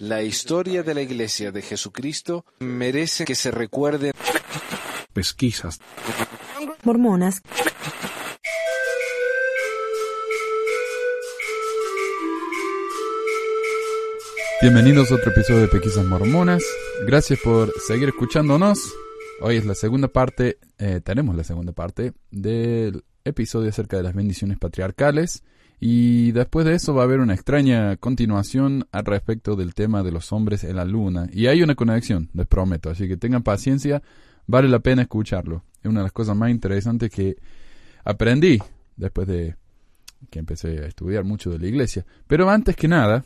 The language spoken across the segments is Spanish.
La historia de la Iglesia de Jesucristo merece que se recuerde. Pesquisas. Mormonas. Bienvenidos a otro episodio de Pesquisas Mormonas. Gracias por seguir escuchándonos. Hoy es la segunda parte, eh, tenemos la segunda parte del episodio acerca de las bendiciones patriarcales. Y después de eso va a haber una extraña continuación al respecto del tema de los hombres en la luna. Y hay una conexión, les prometo. Así que tengan paciencia, vale la pena escucharlo. Es una de las cosas más interesantes que aprendí después de que empecé a estudiar mucho de la iglesia. Pero antes que nada...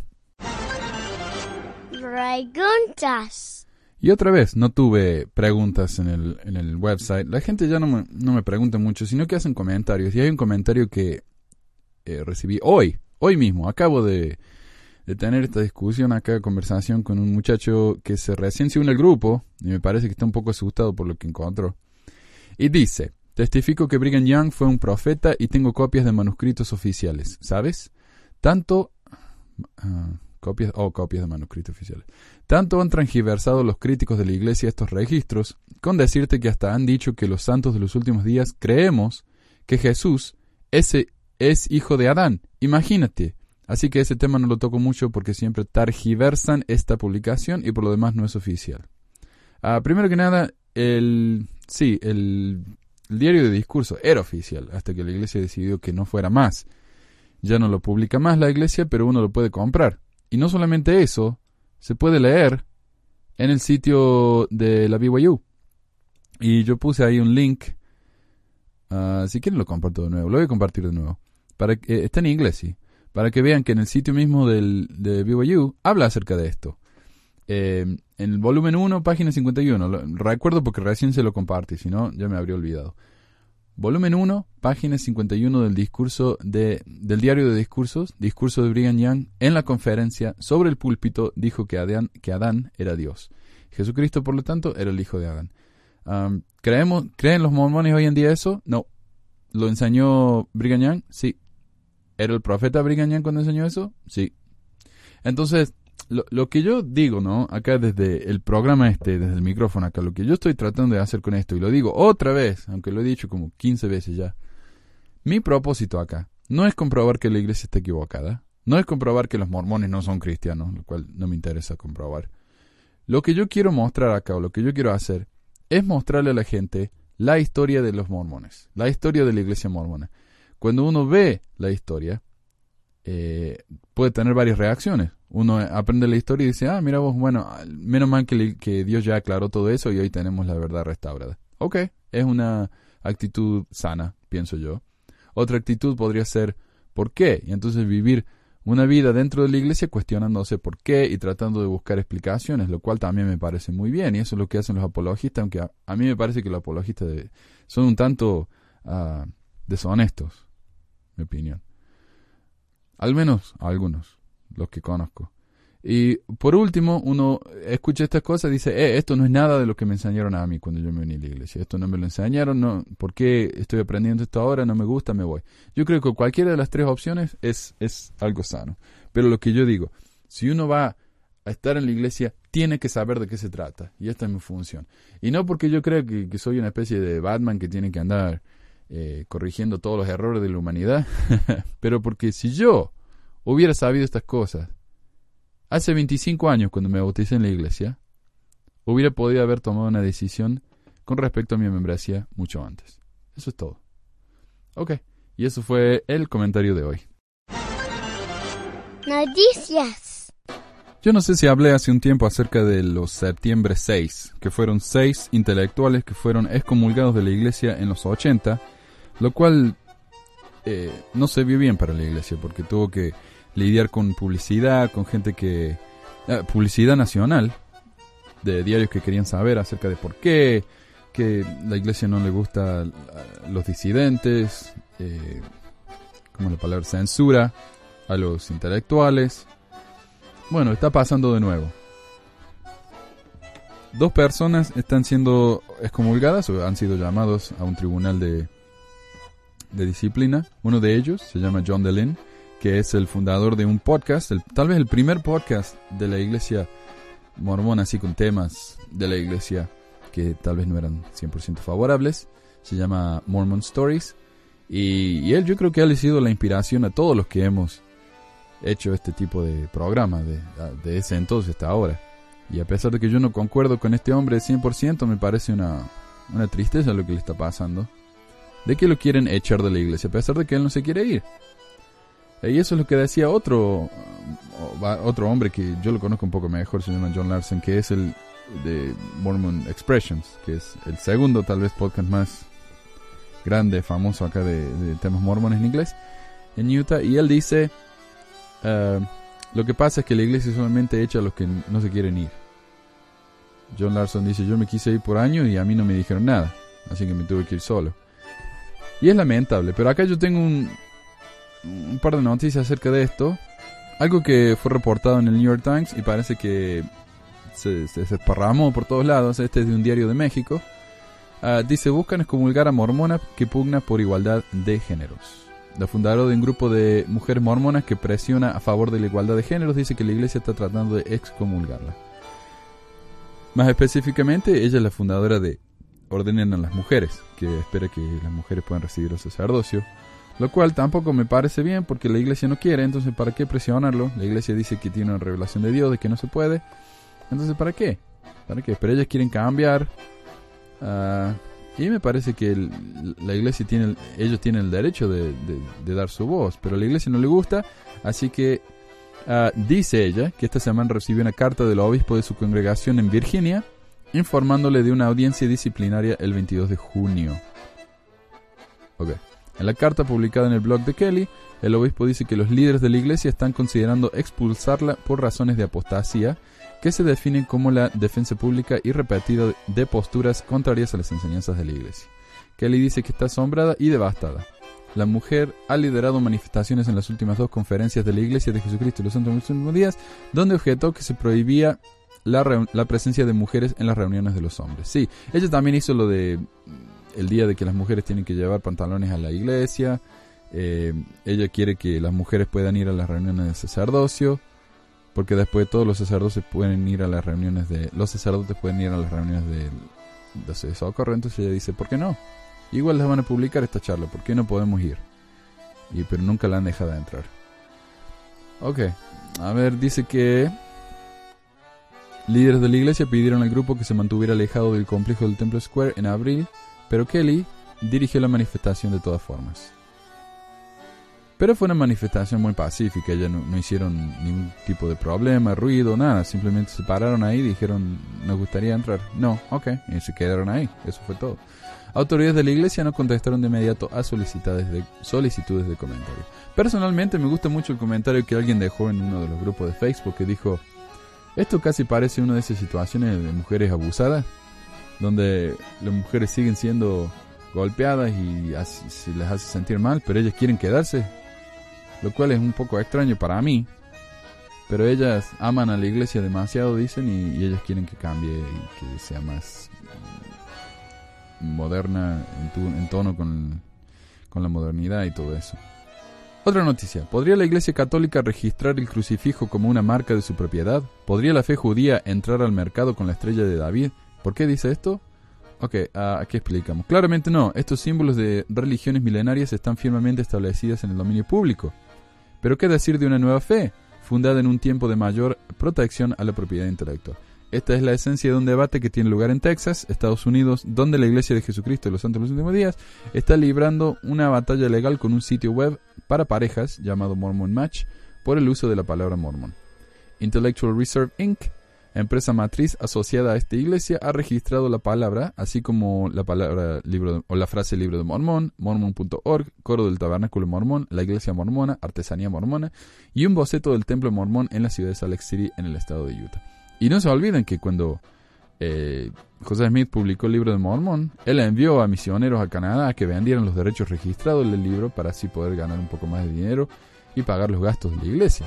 Preguntas. Y otra vez, no tuve preguntas en el, en el website. La gente ya no me, no me pregunta mucho, sino que hacen comentarios. Y hay un comentario que eh, recibí hoy, hoy mismo. Acabo de, tener esta discusión acá, conversación con un muchacho que se recién se une al grupo y me parece que está un poco asustado por lo que encontró. Y dice, testifico que Brigham Young fue un profeta y tengo copias de manuscritos oficiales, ¿sabes? Tanto... Uh, copias oh, copias de manuscritos oficiales. Tanto han transgiversado los críticos de la Iglesia estos registros, con decirte que hasta han dicho que los santos de los últimos días creemos que Jesús ese es hijo de Adán. Imagínate. Así que ese tema no lo toco mucho porque siempre targiversan esta publicación y por lo demás no es oficial. Ah, primero que nada, el sí, el, diario de discurso era oficial hasta que la Iglesia decidió que no fuera más. Ya no lo publica más la Iglesia, pero uno lo puede comprar. Y no solamente eso, se puede leer en el sitio de la BYU. Y yo puse ahí un link. Uh, si quieren lo comparto de nuevo. Lo voy a compartir de nuevo. Para que, eh, está en inglés, sí. Para que vean que en el sitio mismo del, de BYU habla acerca de esto. Eh, en el volumen 1, página 51. Lo, recuerdo porque recién se lo compartí, si no, ya me habría olvidado. Volumen 1, página 51 del discurso de, del diario de discursos, discurso de Brigham Young, en la conferencia sobre el púlpito dijo que Adán, que Adán era Dios. Jesucristo, por lo tanto, era el hijo de Adán. ¿creemos, ¿Creen los mormones hoy en día eso? No. ¿Lo enseñó Brigham Young? Sí. ¿Era el profeta Brigham Young cuando enseñó eso? Sí. Entonces, lo, lo, que yo digo, ¿no? Acá desde el programa este, desde el micrófono acá, lo que yo estoy tratando de hacer con esto, y lo digo otra vez, aunque lo he dicho como 15 veces ya, mi propósito acá no es comprobar que la iglesia está equivocada, no es comprobar que los mormones no son cristianos, lo cual no me interesa comprobar. Lo que yo quiero mostrar acá, o lo que yo quiero hacer, es mostrarle a la gente la historia de los mormones, la historia de la iglesia mormona. Cuando uno ve la historia, eh, puede tener varias reacciones. Uno aprende la historia y dice, ah, mira vos, bueno, menos mal que, Dios ya aclaró todo eso y hoy tenemos la verdad restaurada. Ok, es una actitud sana, pienso yo. Otra actitud podría ser, ¿por qué? Y entonces vivir una vida dentro de la iglesia cuestionándose por qué y tratando de buscar explicaciones, lo cual también me parece muy bien, y eso es lo que hacen los apologistas, aunque a, mí me parece que los apologistas son un tanto uh, deshonestos, opinión. Al menos algunos, los que conozco. Y por último, uno escucha estas cosas y dice, eh, esto no es nada de lo que me enseñaron a mí cuando yo me uní a la iglesia. Esto no me lo enseñaron, no, ¿por qué estoy aprendiendo esto ahora? No me gusta, me voy. Yo creo que cualquiera de las tres opciones es, es algo sano. Pero lo que yo digo, si uno va a estar en la iglesia, tiene que saber de qué se trata. Y esta es mi función. Y no porque yo creo que soy una especie de Batman que tiene que andar eh, corrigiendo todos los errores de la humanidad, pero porque si yo hubiera sabido estas cosas hace 25 años cuando me bauticé en la iglesia, hubiera podido haber tomado una decisión con respecto a mi membresía mucho antes. Eso es todo. Ok, y eso fue el comentario de hoy. Noticias. Yo no sé si hablé hace un tiempo acerca de los septiembre 6, que fueron seis intelectuales que fueron excomulgados de la iglesia en los 80 lo cual eh, no se vio bien para la iglesia porque tuvo que lidiar con publicidad, con gente que... Eh, publicidad nacional, de diarios que querían saber acerca de por qué, que la iglesia no le gusta a los disidentes, eh, como la palabra censura, a los intelectuales. Bueno, está pasando de nuevo. Dos personas están siendo excomulgadas o han sido llamados a un tribunal de de disciplina. Uno de ellos se llama John Deline que es el fundador de un podcast, tal vez el primer podcast de la iglesia mormona, así con temas de la iglesia que tal vez no eran 100% favorables. Se llama Mormon Stories. Y, él yo creo que ha sido la inspiración a todos los que hemos hecho este tipo de programa de, de ese entonces hasta ahora. Y a pesar de que yo no concuerdo con este hombre 100%, me parece una, una tristeza lo que le está pasando. De que lo quieren echar de la iglesia, a pesar de que él no se quiere ir. Y eso es lo que decía otro, otro hombre que yo lo conozco un poco mejor, se llama John Larson, que es el de Mormon Expressions, que es el segundo tal vez podcast más grande, famoso acá de, de temas mormones en inglés, en Utah. Y él dice, uh, lo que pasa es que la iglesia solamente echa a los que no se quieren ir. John Larson dice, yo me quise ir por años y a mí no me dijeron nada, así que me tuve que ir solo. Y es lamentable, pero acá yo tengo un, un par de noticias acerca de esto. Algo que fue reportado en el New York Times y parece que se, se, por todos lados. Este es de un diario de México. Uh, dice, buscan excomulgar a mormonas que pugna por igualdad de géneros. La fundadora de un grupo de mujeres mormonas que presiona a favor de la igualdad de géneros dice que la iglesia está tratando de excomulgarla. Más específicamente, ella es la fundadora de Ordenen a las Mujeres, que espera que las mujeres puedan recibir el sacerdocio. Lo cual tampoco me parece bien porque la iglesia no quiere, entonces ¿para qué presionarlo? La iglesia dice que tiene una revelación de Dios, de que no se puede. Entonces ¿para qué? ¿Para qué? Pero ellas quieren cambiar. Uh, y me parece que la iglesia tiene, ellos tienen el derecho de, de, de, dar su voz, pero a la iglesia no le gusta, así que uh, dice ella que esta semana recibió una carta del obispo de su congregación en Virginia, informándole de una audiencia disciplinaria el 22 de junio. En la carta publicada en el blog de Kelly, el obispo dice que los líderes de la iglesia están considerando expulsarla por razones de apostasía, que se definen como la defensa pública y repetida de posturas contrarias a las enseñanzas de la iglesia. Kelly dice que está asombrada y devastada. La mujer ha liderado manifestaciones en las últimas dos conferencias de la Iglesia de Jesucristo de los Santos Últimos Días, donde objetó que se prohibía la, la, presencia de mujeres en las reuniones de los hombres. Sí, ella también hizo lo de el día de que las mujeres tienen que llevar pantalones a la iglesia. Eh, ella quiere que las mujeres puedan ir a las reuniones de sacerdocio, porque después todos los sacerdotes pueden ir a las reuniones de los sacerdotes pueden ir a las reuniones de, de socorro. Entonces ella dice, ¿por qué no? Igual les van a publicar esta charla, ¿por qué no podemos ir? Y pero nunca la han dejado entrar. Ok, a ver, dice que líderes de la iglesia pidieron al grupo que se mantuviera alejado del complejo del Temple Square en abril pero Kelly dirigió la manifestación de todas formas. Pero fue una manifestación muy pacífica, ya no, no, hicieron ningún tipo de problema, ruido, nada, simplemente se pararon ahí y dijeron, nos gustaría entrar. No, ok, y se quedaron ahí, eso fue todo. Autoridades de la iglesia no contestaron de inmediato a solicitudes de, solicitudes de comentario. Personalmente me gusta mucho el comentario que alguien dejó en uno de los grupos de Facebook que dijo, esto casi parece una de esas situaciones de mujeres abusadas donde las mujeres siguen siendo golpeadas y se les hace sentir mal, pero ellas quieren quedarse, lo cual es un poco extraño para mí. Pero ellas aman a la iglesia demasiado, dicen, y, ellas quieren que cambie y que sea más moderna en, tu, en tono con, con la modernidad y todo eso. Otra noticia. ¿Podría la Iglesia Católica registrar el crucifijo como una marca de su propiedad? ¿Podría la fe judía entrar al mercado con la estrella de David? ¿Por qué dice esto? Ok, uh, aquí explicamos. Claramente no, estos símbolos de religiones milenarias están firmemente establecidas en el dominio público. Pero ¿qué decir de una nueva fe, fundada en un tiempo de mayor protección a la propiedad intelectual? Esta es la esencia de un debate que tiene lugar en Texas, Estados Unidos, donde la Iglesia de Jesucristo de los Santos de los Últimos Días está librando una batalla legal con un sitio web para parejas llamado Mormon Match por el uso de la palabra mormon. Intellectual Reserve Inc., empresa matriz asociada a esta iglesia, ha registrado la palabra, así como la palabra libro de, o la frase libro de mormón, mormon.org, coro del tabernáculo mormón, la iglesia mormona, artesanía mormona y un boceto del templo mormón en la ciudad de Salt Lake City en el estado de Utah. Y no se olviden que cuando eh, José Smith publicó el libro de Mormón, él envió a misioneros a Canadá a que vendieran los derechos registrados del libro para así poder ganar un poco más de dinero y pagar los gastos de la iglesia.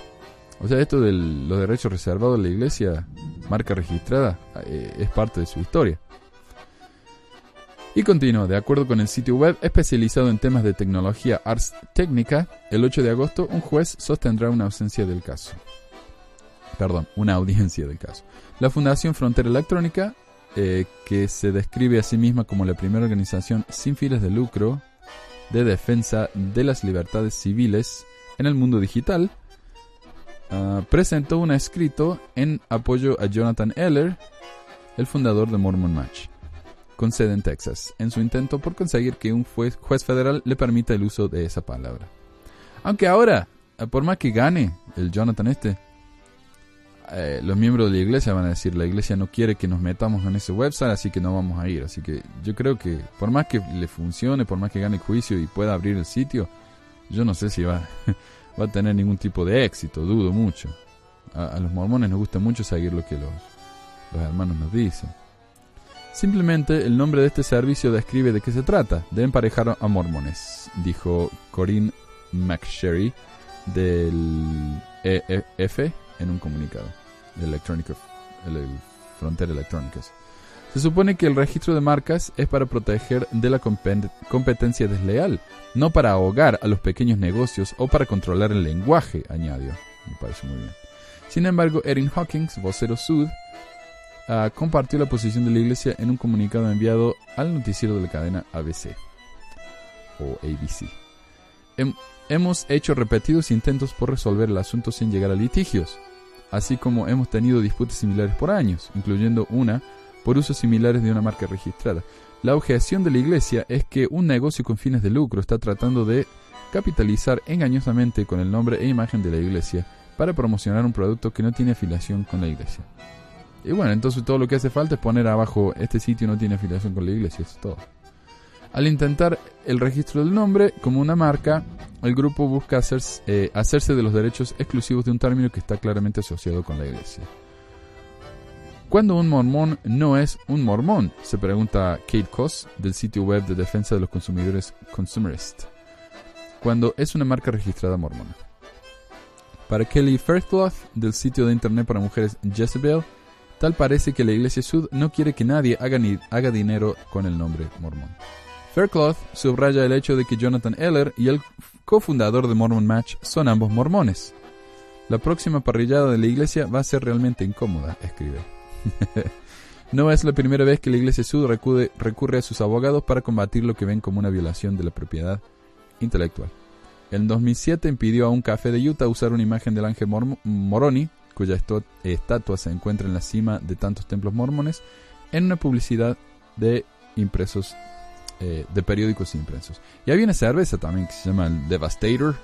O sea, esto de los derechos reservados de la iglesia, marca registrada, eh, es parte de su historia. Y continuó, de acuerdo con el sitio web especializado en temas de tecnología Ars Técnica, el 8 de agosto un juez sostendrá una ausencia del caso. Perdón, una audiencia del caso. La Fundación Frontera Electrónica, eh, que se describe a sí misma como la primera organización sin fines de lucro de defensa de las libertades civiles en el mundo digital, ah, presentó un escrito en apoyo a Jonathan Eller, el fundador de Mormon Match con sede en Texas, en su intento por conseguir que un juez, juez federal le permita el uso de esa palabra. Aunque ahora, eh, por más que gane el Jonathan este, eh, los miembros de la iglesia van a decir, la iglesia no quiere que nos metamos en ese website, así que no vamos a ir. Así que yo creo que por más que le funcione, por más que gane el juicio y pueda abrir el sitio, yo no sé si va, va a tener ningún tipo de éxito, dudo mucho. A, los mormones nos gusta mucho seguir lo que los, los hermanos nos dicen. Simplemente el nombre de este servicio describe de qué se trata, de emparejar a mormones, dijo Corinne McSherry del EF en un comunicado de Electronic, el, Frontera Electrónicas. Se supone que el registro de marcas es para proteger de la competencia desleal, no para ahogar a los pequeños negocios o para controlar el lenguaje, añadió. Me parece muy bien. Sin embargo, Erin Hawkins, vocero Sud, uh, compartió la posición de la iglesia en un comunicado enviado al noticiero de la cadena ABC o ABC. Hemos hecho repetidos intentos por resolver el asunto sin llegar a litigios, así como hemos tenido disputas similares por años, incluyendo una por usos similares de una marca registrada. La objeción de la iglesia es que un negocio con fines de lucro está tratando de capitalizar engañosamente con el nombre e imagen de la iglesia para promocionar un producto que no tiene afiliación con la iglesia. Y bueno, entonces todo lo que hace falta es poner abajo, este sitio no tiene afiliación con la iglesia, eso es todo. Al intentar el registro del nombre como una marca, el grupo busca eh, hacerse de los derechos exclusivos de un término que está claramente asociado con la iglesia. ¿Cuándo un mormón no es un mormón? Se pregunta Kate Koss del sitio web de defensa de los consumidores Consumerist. Cuando es una marca registrada mormona. Para Kelly Faircloth del sitio de internet para mujeres Jezebel, Tal parece que la Iglesia Sud no quiere que nadie haga, dinero con el nombre mormón. Faircloth subraya el hecho de que Jonathan Eller y el cofundador de Mormon Match son ambos mormones. La próxima parrillada de la iglesia va a ser realmente incómoda, escribe. no es la primera vez que la iglesia Sud recurre a sus abogados para combatir lo que ven como una violación de la propiedad intelectual. En 2007 impidió a un café de Utah usar una imagen del ángel Moroni cuya estatua se encuentra en la cima de tantos templos mormones, en una publicidad de impresos, eh, de periódicos impresos. Y había una cerveza también que se llama el Devastator,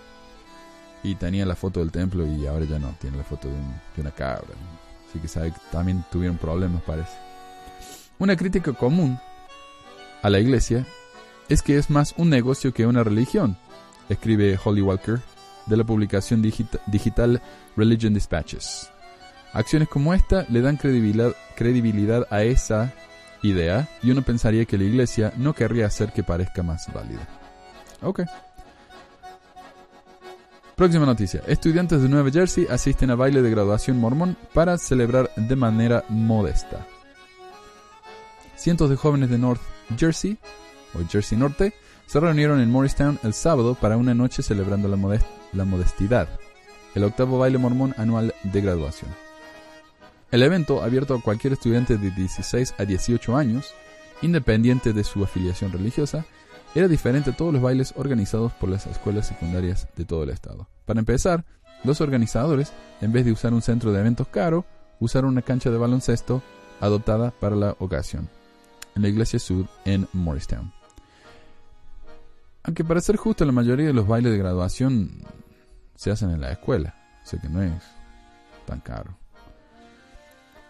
y tenía la foto del templo y ahora ya no, tiene la foto de, una cabra. Así que sabe que también tuvieron problemas, parece. Una crítica común a la iglesia es que es más un negocio que una religión, escribe Holly Walker de la publicación digital Religion Dispatches. Acciones como esta le dan credibilidad a esa idea y uno pensaría que la iglesia no querría hacer que parezca más válida. Ok. Próxima noticia. Estudiantes de Nueva Jersey asisten a baile de graduación mormón para celebrar de manera modesta. Cientos de jóvenes de North Jersey, o Jersey Norte, se reunieron en Morristown el sábado para una noche celebrando la, la modestidad, el octavo baile mormón anual de graduación. El evento, abierto a cualquier estudiante de 16 a 18 años, independiente de su afiliación religiosa, era diferente a todos los bailes organizados por las escuelas secundarias de todo el estado. Para empezar, los organizadores, en vez de usar un centro de eventos caro, usaron una cancha de baloncesto adoptada para la ocasión, en la iglesia Sud en Morristown. Aunque para ser justo, la mayoría de los bailes de graduación se hacen en la escuela, sé que no es tan caro.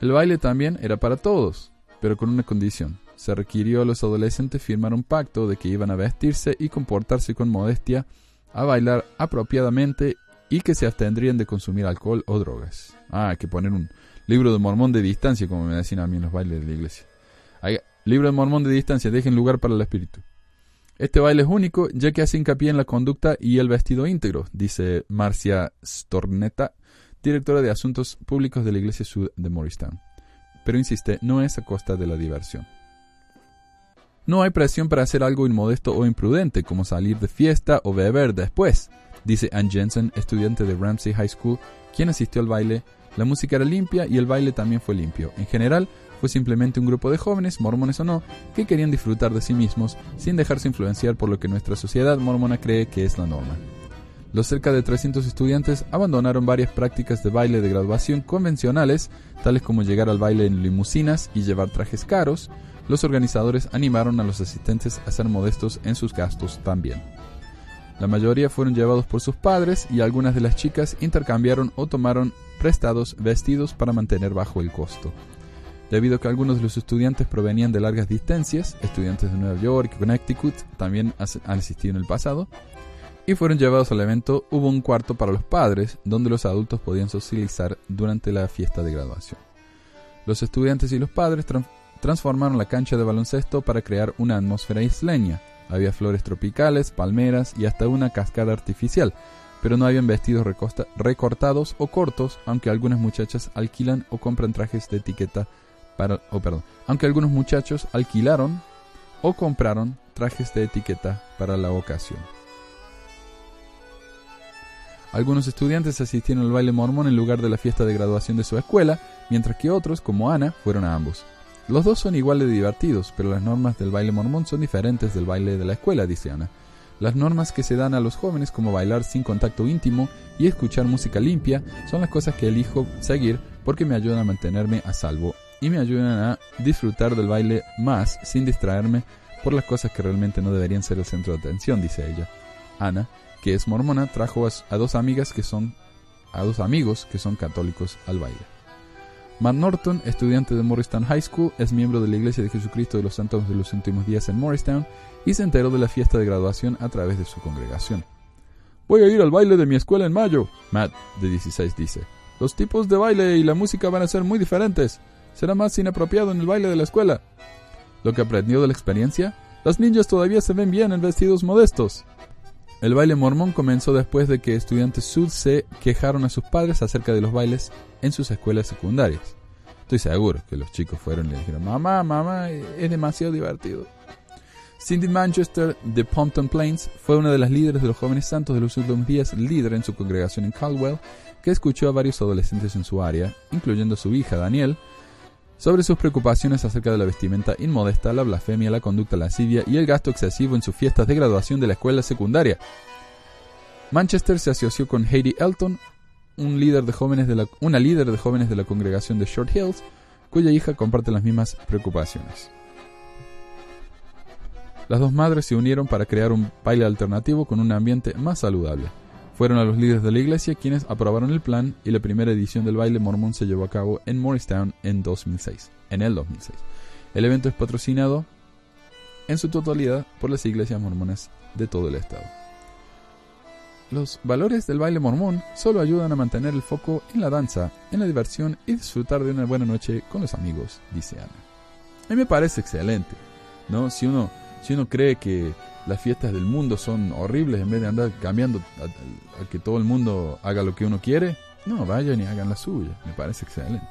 El baile también era para todos, pero con una condición. Se requirió a los adolescentes firmar un pacto de que iban a vestirse y comportarse con modestia, a bailar apropiadamente y que se abstendrían de consumir alcohol o drogas. Ah, hay que poner un libro de mormón de distancia, como me decían a mí en los bailes de la iglesia. libro de mormón de distancia, dejen lugar para el espíritu. Este baile es único ya que hace hincapié en la conducta y el vestido íntegro, dice Marcia Stornetta, directora de Asuntos Públicos de la Iglesia Sud de Morristown. Pero insiste, no es a costa de la diversión. No hay presión para hacer algo inmodesto o imprudente, como salir de fiesta o beber después, dice Ann Jensen, estudiante de Ramsey High School, quien asistió al baile. La música era limpia y el baile también fue limpio. En general, fue simplemente un grupo de jóvenes, mormones o no, que querían disfrutar de sí mismos sin dejarse influenciar por lo que nuestra sociedad mormona cree que es la norma. Los cerca de 300 estudiantes abandonaron varias prácticas de baile de graduación convencionales, tales como llegar al baile en limusinas y llevar trajes caros. Los organizadores animaron a los asistentes a ser modestos en sus gastos también. La mayoría fueron llevados por sus padres y algunas de las chicas intercambiaron o tomaron prestados vestidos para mantener bajo el costo. Debido a que algunos de los estudiantes provenían de largas distancias, estudiantes de Nueva York y Connecticut también han asistido en el pasado, y fueron llevados al evento, hubo un cuarto para los padres donde los adultos podían socializar durante la fiesta de graduación. Los estudiantes y los padres transformaron la cancha de baloncesto para crear una atmósfera isleña. Había flores tropicales, palmeras y hasta una cascada artificial, pero no habían vestidos recortados o cortos, aunque algunas muchachas alquilan o compran trajes de etiqueta para, perdón, aunque algunos muchachos alquilaron o compraron trajes de etiqueta para la ocasión. Algunos estudiantes asistieron al baile mormón en lugar de la fiesta de graduación de su escuela, mientras que otros, como Ana, fueron a ambos. Los dos son igual de divertidos, pero las normas del baile mormón son diferentes del baile de la escuela, dice Ana. Las normas que se dan a los jóvenes como bailar sin contacto íntimo y escuchar música limpia son las cosas que elijo seguir porque me ayudan a mantenerme a salvo y me ayudan a disfrutar del baile más sin distraerme por las cosas que realmente no deberían ser el centro de atención, dice ella. Ana, que es mormona, trajo a, dos amigas que son a dos amigos que son católicos al baile. Matt Norton, estudiante de Morristown High School, es miembro de la Iglesia de Jesucristo de los Santos de los Últimos Días en Morristown y se enteró de la fiesta de graduación a través de su congregación. Voy a ir al baile de mi escuela en mayo, Matt, de 16, dice. Los tipos de baile y la música van a ser muy diferentes. Será más inapropiado en el baile de la escuela. Lo que aprendió de la experiencia, las niñas todavía se ven bien en vestidos modestos. El baile mormón comenzó después de que estudiantes sud se quejaron a sus padres acerca de los bailes en sus escuelas secundarias. Estoy seguro que los chicos fueron y le dijeron, mamá, mamá, es demasiado divertido. Cindy Manchester de Pompton Plains fue una de las líderes de los jóvenes santos de los últimos días, líder en su congregación en Caldwell, que escuchó a varios adolescentes en su área, incluyendo a su hija Daniel, sobre sus preocupaciones acerca de la vestimenta inmodesta, la blasfemia, la conducta lascivia y el gasto excesivo en sus fiestas de graduación de la escuela secundaria. Manchester se asoció con Heidi Elton, una líder de jóvenes de la congregación de Short Hills, cuya hija comparte las mismas preocupaciones. Las dos madres se unieron para crear un baile alternativo con un ambiente más saludable. Fueron a los líderes de la iglesia quienes aprobaron el plan y la primera edición del baile mormón se llevó a cabo en Morristown en 2006, en el 2006. El evento es patrocinado en su totalidad por las iglesias mormonas de todo el estado. Los valores del baile mormón solo ayudan a mantener el foco en la danza, en la diversión y disfrutar de una buena noche con los amigos, dice Ana. A mí me parece excelente, ¿no? Si uno, si uno cree que las fiestas del mundo son horribles en vez de andar cambiando a, que todo el mundo haga lo que uno quiere. No, vayan y hagan la suya. Me parece excelente.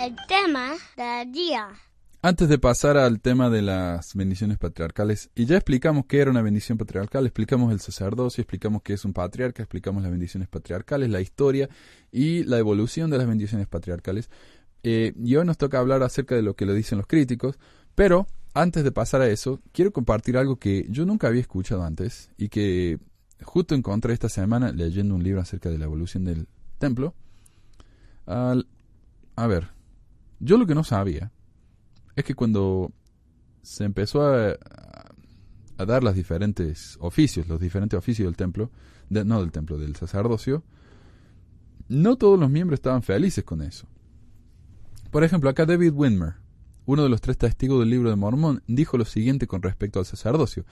El tema del día. Antes de pasar al tema de las bendiciones patriarcales, y ya explicamos qué era una bendición patriarcal, explicamos el sacerdocio, explicamos qué es un patriarca, explicamos las bendiciones patriarcales, la historia y la evolución de las bendiciones patriarcales. Eh, y hoy nos toca hablar acerca de lo que lo dicen los críticos, pero antes de pasar a eso, quiero compartir algo que yo nunca había escuchado antes y que justo encontré esta semana leyendo un libro acerca de la evolución del templo. a ver, yo lo que no sabía es que cuando se empezó a, dar los diferentes oficios, los diferentes oficios del templo, no del templo, del sacerdocio, no todos los miembros estaban felices con eso. Por ejemplo, acá David Winmer, uno de los tres testigos del libro de Mormón, dijo lo siguiente con respecto al sacerdocio.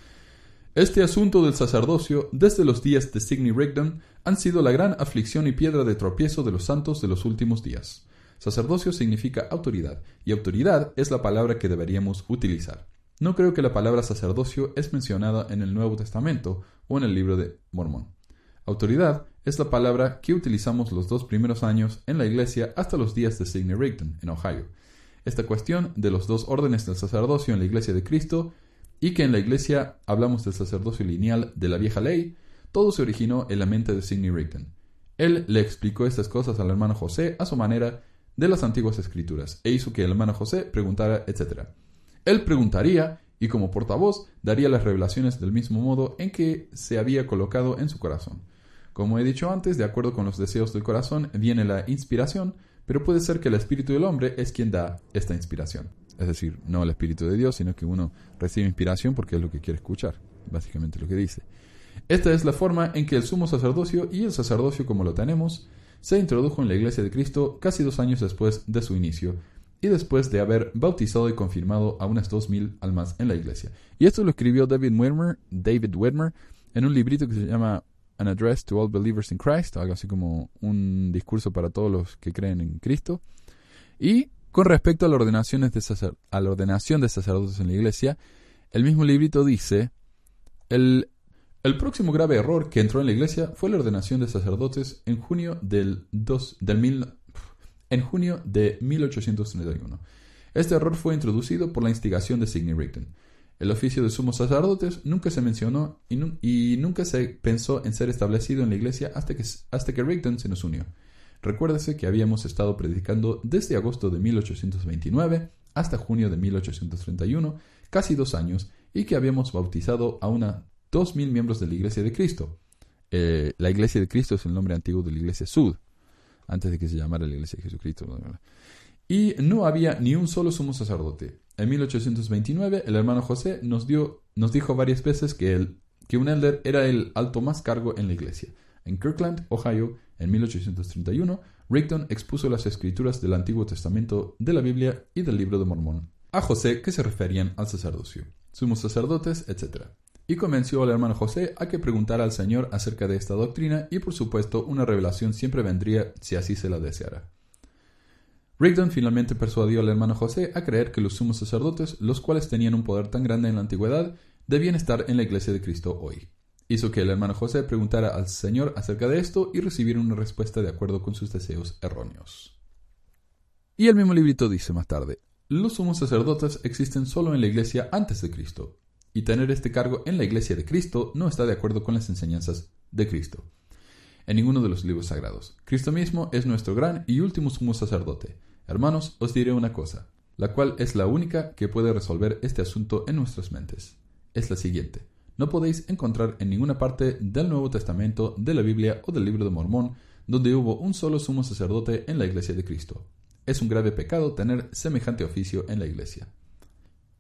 Este asunto del sacerdocio, desde los días de Sidney Rigdon, han sido la gran aflicción y piedra de tropiezo de los santos de los últimos días. Sacerdocio significa autoridad, y autoridad es la palabra que deberíamos utilizar. No creo que la palabra sacerdocio es mencionada en el Nuevo Testamento o en el libro de Mormón. Autoridad es la palabra que utilizamos los dos primeros años en la iglesia hasta los días de Sidney Rigdon, en Ohio. Esta cuestión de los dos órdenes del sacerdocio en la iglesia de Cristo y que en la iglesia hablamos del sacerdocio lineal de la vieja ley, todo se originó en la mente de Sidney Rigdon. Él le explicó estas cosas al hermano José a su manera de las antiguas escrituras e hizo que el hermano José preguntara, etc. Él preguntaría y como portavoz daría las revelaciones del mismo modo en que se había colocado en su corazón. Como he dicho antes, de acuerdo con los deseos del corazón viene la inspiración, pero puede ser que el espíritu del hombre es quien da esta inspiración. Es decir, no el espíritu de Dios, sino que uno recibe inspiración porque es lo que quiere escuchar, básicamente lo que dice. Esta es la forma en que el sumo sacerdocio y el sacerdocio como lo tenemos se introdujo en la iglesia de Cristo casi dos años después de su inicio y después de haber bautizado y confirmado a unas dos mil almas en la iglesia. Y esto lo escribió David Whitmer, David Whitmer en un librito que se llama An Address to All Believers in Christ, algo así como un discurso para todos los que creen en Cristo. Y con respecto a la, ordenación de a la ordenación de sacerdotes en la iglesia, el mismo librito dice, el, el, próximo grave error que entró en la iglesia fue la ordenación de sacerdotes en junio del, dos, del mil, en junio de 1831. Este error fue introducido por la instigación de Sidney Rigdon. El oficio de sumos sacerdotes nunca se mencionó y, nunca se pensó en ser establecido en la iglesia hasta que, hasta que Rigdon se nos unió. Recuérdese que habíamos estado predicando desde agosto de 1829 hasta junio de 1831, casi dos años, y que habíamos bautizado a una dos mil miembros de la Iglesia de Cristo. Eh, la Iglesia de Cristo es el nombre antiguo de la Iglesia Sud antes de que se llamara la Iglesia de Jesucristo. Y no había ni un solo sumo sacerdote. En 1829 el hermano José nos, dijo varias veces que, el, que un elder era el alto más cargo en la iglesia. En Kirkland, Ohio, en 1831, Rigdon expuso las escrituras del Antiguo Testamento, de la Biblia y del Libro de Mormón a José que se referían al sacerdocio, sumos sacerdotes, etc y convenció al hermano José a que preguntara al Señor acerca de esta doctrina y por supuesto una revelación siempre vendría si así se la deseara. Rigdon finalmente persuadió al hermano José a creer que los sumos sacerdotes, los cuales tenían un poder tan grande en la antigüedad, debían estar en la iglesia de Cristo hoy. Hizo que el hermano José preguntara al Señor acerca de esto y recibiera una respuesta de acuerdo con sus deseos erróneos. Y el mismo librito dice más tarde, los sumos sacerdotes existen solo en la iglesia antes de Cristo, y tener este cargo en la Iglesia de Cristo no está de acuerdo con las enseñanzas de Cristo. En ninguno de los libros sagrados. Cristo mismo es nuestro gran y último sumo sacerdote. Hermanos, os diré una cosa, la cual es la única que puede resolver este asunto en nuestras mentes. Es la siguiente. No podéis encontrar en ninguna parte del Nuevo Testamento, de la Biblia o del libro de Mormón donde hubo un solo sumo sacerdote en la Iglesia de Cristo. Es un grave pecado tener semejante oficio en la Iglesia.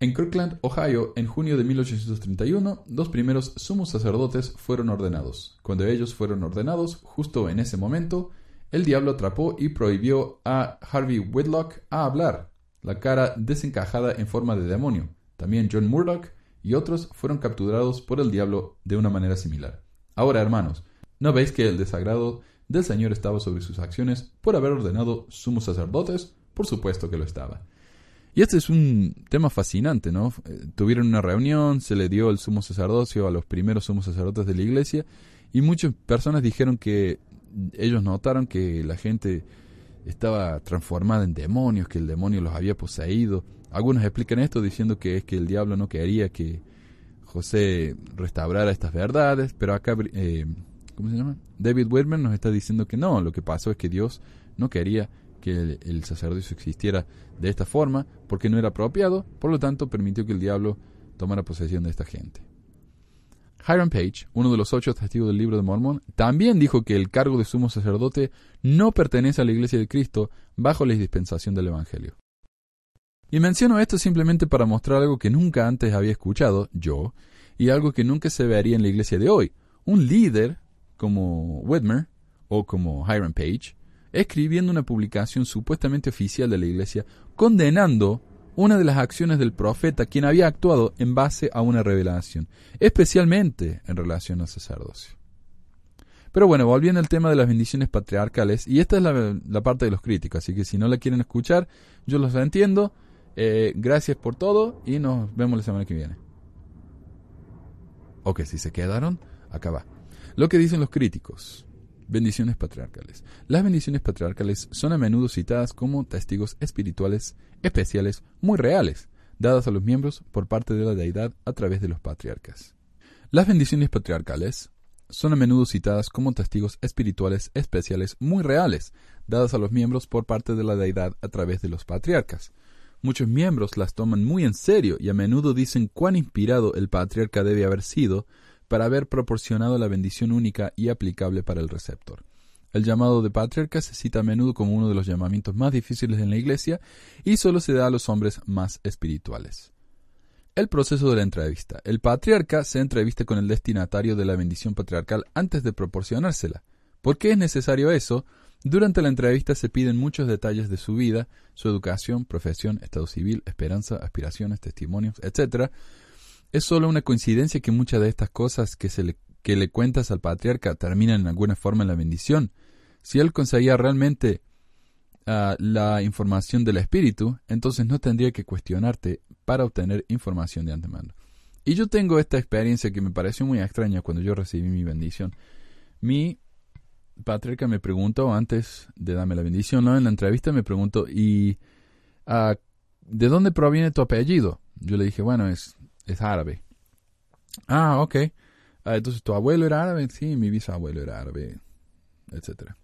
En Kirkland, Ohio, en junio de 1831, dos primeros sumos sacerdotes fueron ordenados. Cuando ellos fueron ordenados, justo en ese momento, el diablo atrapó y prohibió a Harvey Whitlock a hablar, la cara desencajada en forma de demonio. También John Murdoch y otros fueron capturados por el diablo de una manera similar. Ahora, hermanos, ¿no veis que el desagrado del Señor estaba sobre sus acciones por haber ordenado sumos sacerdotes? Por supuesto que lo estaba. Y este es un tema fascinante, ¿no? Eh, tuvieron una reunión, se le dio el sumo sacerdocio a los primeros sumos sacerdotes de la iglesia y muchas personas dijeron que ellos notaron que la gente estaba transformada en demonios, que el demonio los había poseído. Algunos explican esto diciendo que es que el diablo no quería que José restaurara estas verdades, pero acá, eh, ¿cómo se llama? David Whitman nos está diciendo que no, lo que pasó es que Dios no quería que el, sacerdocio existiera de esta forma, porque no era apropiado, por lo tanto permitió que el diablo tomara posesión de esta gente. Hiram Page, uno de los ocho testigos del libro de Mormón, también dijo que el cargo de sumo sacerdote no pertenece a la iglesia de Cristo bajo la dispensación del Evangelio. Y menciono esto simplemente para mostrar algo que nunca antes había escuchado, yo, y algo que nunca se vería en la iglesia de hoy. Un líder como Whitmer o como Hiram Page escribiendo una publicación supuestamente oficial de la Iglesia condenando una de las acciones del profeta, quien había actuado en base a una revelación, especialmente en relación al sacerdocio. Pero bueno, volviendo al tema de las bendiciones patriarcales, y esta es la, parte de los críticos, así que si no la quieren escuchar, yo los entiendo. Eh, gracias por todo y nos vemos la semana que viene. Ok, si se quedaron, acá va. Lo que dicen los críticos. Bendiciones patriarcales. Las bendiciones patriarcales son a menudo citadas como testigos espirituales especiales muy reales, dadas a los miembros por parte de la deidad a través de los patriarcas. Las bendiciones patriarcales son a menudo citadas como testigos espirituales especiales muy reales, dadas a los miembros por parte de la deidad a través de los patriarcas. Muchos miembros las toman muy en serio y a menudo dicen cuán inspirado el patriarca debe haber sido para haber proporcionado la bendición única y aplicable para el receptor. El llamado de patriarca se cita a menudo como uno de los llamamientos más difíciles en la Iglesia y solo se da a los hombres más espirituales. El proceso de la entrevista. El patriarca se entrevista con el destinatario de la bendición patriarcal antes de proporcionársela. ¿Por qué es necesario eso? Durante la entrevista se piden muchos detalles de su vida, su educación, profesión, estado civil, esperanza, aspiraciones, testimonios, etc., es solo una coincidencia que muchas de estas cosas que, se le, que le cuentas al patriarca terminan en alguna forma en la bendición. Si él conseguía realmente ah, la información del espíritu, entonces no tendría que cuestionarte para obtener información de antemano. Y yo tengo esta experiencia que me pareció muy extraña cuando yo recibí mi bendición. Mi patriarca me preguntó antes de darme la bendición, ¿no? En la entrevista me preguntó, ¿y uh, de dónde proviene tu apellido? Yo le dije, bueno, es es árabe. Ah, ok. Ah, entonces, ¿tu abuelo era árabe? Sí, mi bisabuelo era árabe, etcétera.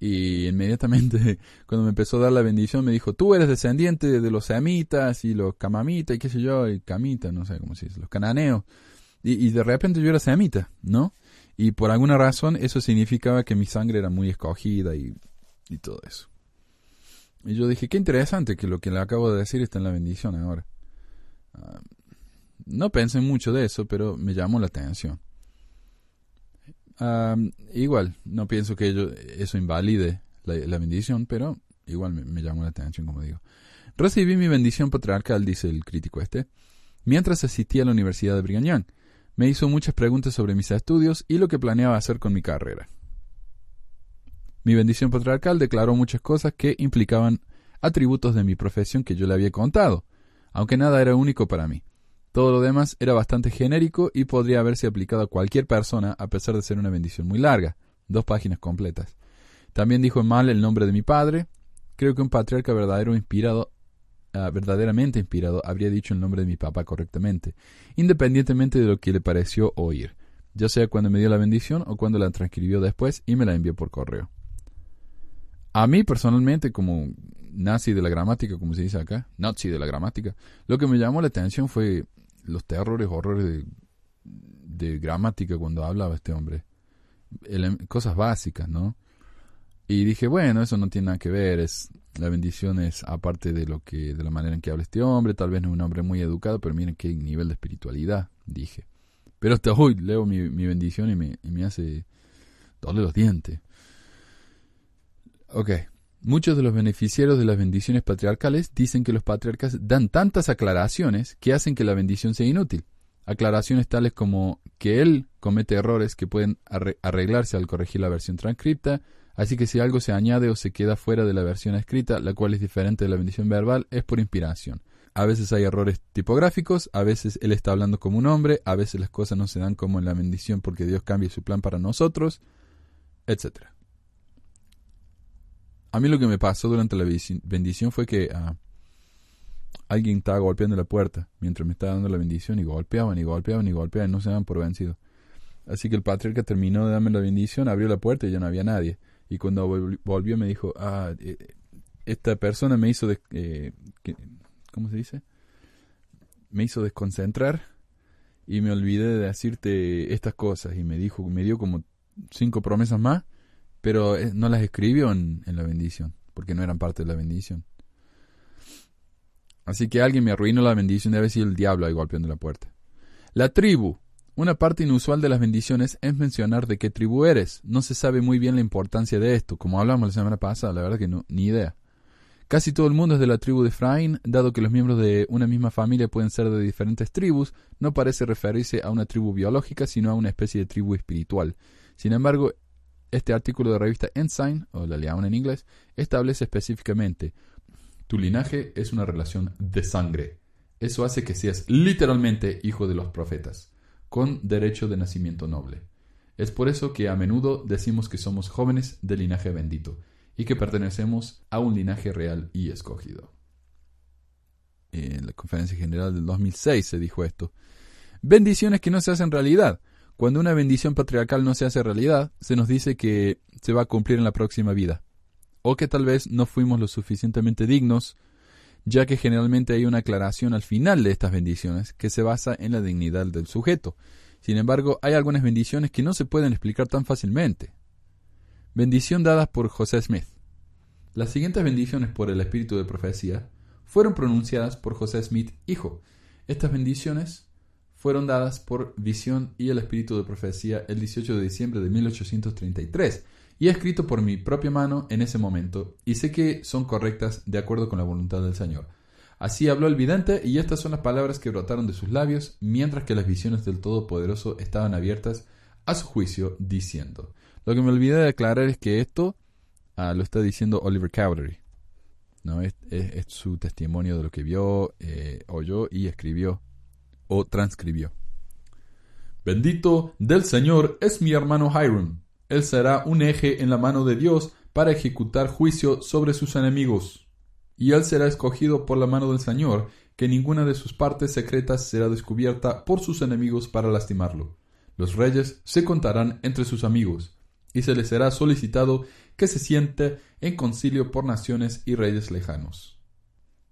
Y inmediatamente, cuando me empezó a dar la bendición, me dijo, tú eres descendiente de los semitas y los camamitas y qué sé yo, y camita, no sé cómo se dice, los cananeos. Y, de repente yo era semita, ¿no? Y por alguna razón eso significaba que mi sangre era muy escogida y, y todo eso. Y yo dije, qué interesante que lo que le acabo de decir está en la bendición ahora. Ah, no pensé mucho de eso, pero me llamó la atención. igual, no pienso que eso invalide la, bendición, pero igual me, llamó la atención, como digo. Recibí mi bendición patriarcal, dice el crítico este, mientras asistía a la Universidad de Brigham. Me hizo muchas preguntas sobre mis estudios y lo que planeaba hacer con mi carrera. Mi bendición patriarcal declaró muchas cosas que implicaban atributos de mi profesión que yo le había contado, aunque nada era único para mí. Todo lo demás era bastante genérico y podría haberse aplicado a cualquier persona a pesar de ser una bendición muy larga, dos páginas completas. También dijo mal el nombre de mi padre. Creo que un patriarca verdadero inspirado, ah, verdaderamente inspirado, habría dicho el nombre de mi papá correctamente, independientemente de lo que le pareció oír, ya sea cuando me dio la bendición o cuando la transcribió después y me la envió por correo. A mí personalmente, como nazi de la gramática, como se dice acá, nazi de la gramática, lo que me llamó la atención fue los terrores, horrores de, gramática cuando hablaba este hombre. cosas básicas, ¿no? Y dije, bueno, eso no tiene nada que ver, es la bendición es aparte de lo que de la manera en que habla este hombre, tal vez no es un hombre muy educado, pero miren qué nivel de espiritualidad, dije. Pero hasta hoy leo mi, bendición y me, y me hace doler los dientes. Ok, Muchos de los beneficiarios de las bendiciones patriarcales dicen que los patriarcas dan tantas aclaraciones que hacen que la bendición sea inútil. Aclaraciones tales como que él comete errores que pueden arreglarse al corregir la versión transcripta, así que si algo se añade o se queda fuera de la versión escrita, la cual es diferente de la bendición verbal, es por inspiración. A veces hay errores tipográficos, a veces él está hablando como un hombre, a veces las cosas no se dan como en la bendición porque Dios cambia su plan para nosotros, etc. A mí lo que me pasó durante la bendición fue que ah, alguien estaba golpeando la puerta mientras me estaba dando la bendición y golpeaban y golpeaban y golpeaban y no se daban por vencido. Así que el patriarca terminó de darme la bendición, abrió la puerta y ya no había nadie. Y cuando volvió me dijo, ah, eh, esta persona me hizo, de, eh, ¿cómo se dice? Me hizo desconcentrar y me olvidé de decirte estas cosas y me dijo, me dio como cinco promesas más pero eh, no las escribió en, la bendición, porque no eran parte de la bendición. Así que alguien me arruinó la bendición, debe ser el diablo ahí golpeando la puerta. La tribu. Una parte inusual de las bendiciones es mencionar de qué tribu eres. No se sabe muy bien la importancia de esto, como hablamos la semana pasada, la verdad que no, ni idea. Casi todo el mundo es de la tribu de Efraín, dado que los miembros de una misma familia pueden ser de diferentes tribus, no parece referirse a una tribu biológica, sino a una especie de tribu espiritual. Sin embargo, este artículo de revista Ensign, o la llaman en inglés, establece específicamente, tu linaje es una relación de sangre. Eso hace que seas literalmente hijo de los profetas, con derecho de nacimiento noble. Es por eso que a menudo decimos que somos jóvenes de linaje bendito y que pertenecemos a un linaje real y escogido. En la conferencia general del 2006 se dijo esto. Bendiciones que no se hacen realidad. Cuando una bendición patriarcal no se hace realidad, se nos dice que se va a cumplir en la próxima vida. O que tal vez no fuimos lo suficientemente dignos, ya que generalmente hay una aclaración al final de estas bendiciones que se basa en la dignidad del sujeto. Sin embargo, hay algunas bendiciones que no se pueden explicar tan fácilmente. Bendición dada por José Smith. Las siguientes bendiciones por el espíritu de profecía fueron pronunciadas por José Smith, hijo. Estas bendiciones fueron dadas por visión y el espíritu de profecía el 18 de diciembre de 1833 y escrito por mi propia mano en ese momento, y sé que son correctas de acuerdo con la voluntad del Señor. Así habló el vidente, y estas son las palabras que brotaron de sus labios, mientras que las visiones del Todopoderoso estaban abiertas a su juicio, diciendo. Lo que me olvidé de aclarar es que esto ah, lo está diciendo Oliver Cowdery. ¿no? Es, su testimonio de lo que vio, eh, oyó y escribió o transcribió. Bendito del Señor es mi hermano Hiram. Él será un eje en la mano de Dios para ejecutar juicio sobre sus enemigos y él será escogido por la mano del Señor, que ninguna de sus partes secretas será descubierta por sus enemigos para lastimarlo. Los reyes se contarán entre sus amigos, y se les será solicitado que se siente en concilio por naciones y reyes lejanos.